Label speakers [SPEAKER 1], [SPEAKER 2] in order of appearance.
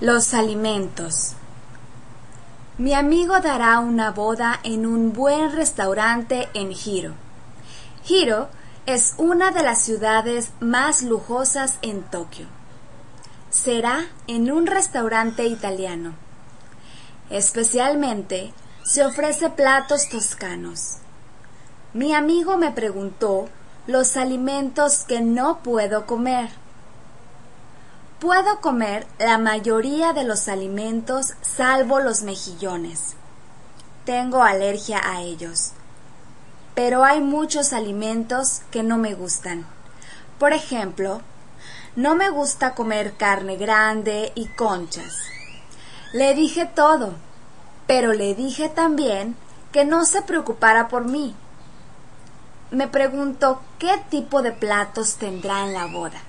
[SPEAKER 1] Los alimentos. Mi amigo dará una boda en un buen restaurante en Hiro. Hiro es una de las ciudades más lujosas en Tokio. Será en un restaurante italiano. Especialmente se ofrece platos toscanos. Mi amigo me preguntó los alimentos que no puedo comer. Puedo comer la mayoría de los alimentos salvo los mejillones. Tengo alergia a ellos. Pero hay muchos alimentos que no me gustan. Por ejemplo, no me gusta comer carne grande y conchas. Le dije todo, pero le dije también que no se preocupara por mí. Me pregunto qué tipo de platos tendrá en la boda.